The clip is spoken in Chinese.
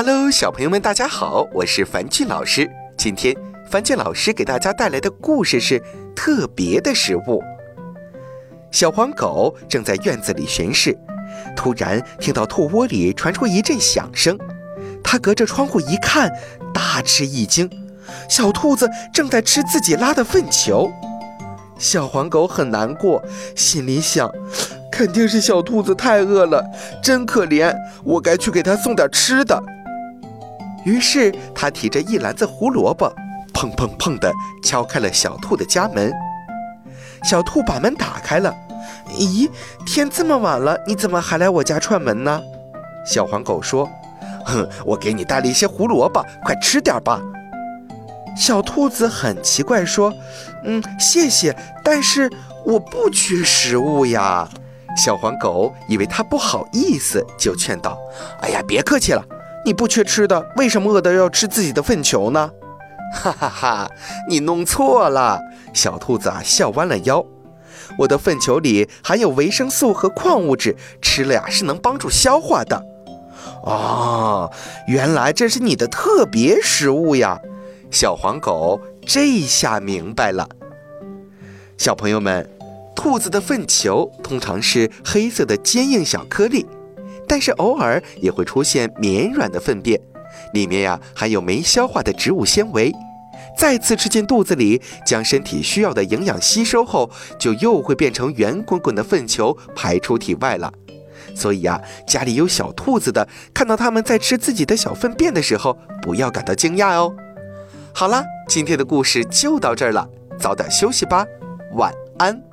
Hello，小朋友们，大家好，我是樊俊老师。今天樊俊老师给大家带来的故事是特别的食物。小黄狗正在院子里巡视，突然听到兔窝里传出一阵响声，它隔着窗户一看，大吃一惊，小兔子正在吃自己拉的粪球。小黄狗很难过，心里想。肯定是小兔子太饿了，真可怜，我该去给它送点吃的。于是他提着一篮子胡萝卜，砰砰砰地敲开了小兔的家门。小兔把门打开了，咦，天这么晚了，你怎么还来我家串门呢？小黄狗说：“哼，我给你带了一些胡萝卜，快吃点吧。”小兔子很奇怪说：“嗯，谢谢，但是我不缺食物呀。”小黄狗以为他不好意思，就劝道：“哎呀，别客气了，你不缺吃的，为什么饿得要吃自己的粪球呢？”哈哈哈，你弄错了。小兔子啊，笑弯了腰。我的粪球里含有维生素和矿物质，吃了呀是能帮助消化的。哦，原来这是你的特别食物呀！小黄狗这下明白了。小朋友们。兔子的粪球通常是黑色的坚硬小颗粒，但是偶尔也会出现绵软的粪便，里面呀含有没消化的植物纤维，再次吃进肚子里，将身体需要的营养吸收后，就又会变成圆滚滚的粪球排出体外了。所以呀，家里有小兔子的，看到它们在吃自己的小粪便的时候，不要感到惊讶哦。好了，今天的故事就到这儿了，早点休息吧，晚安。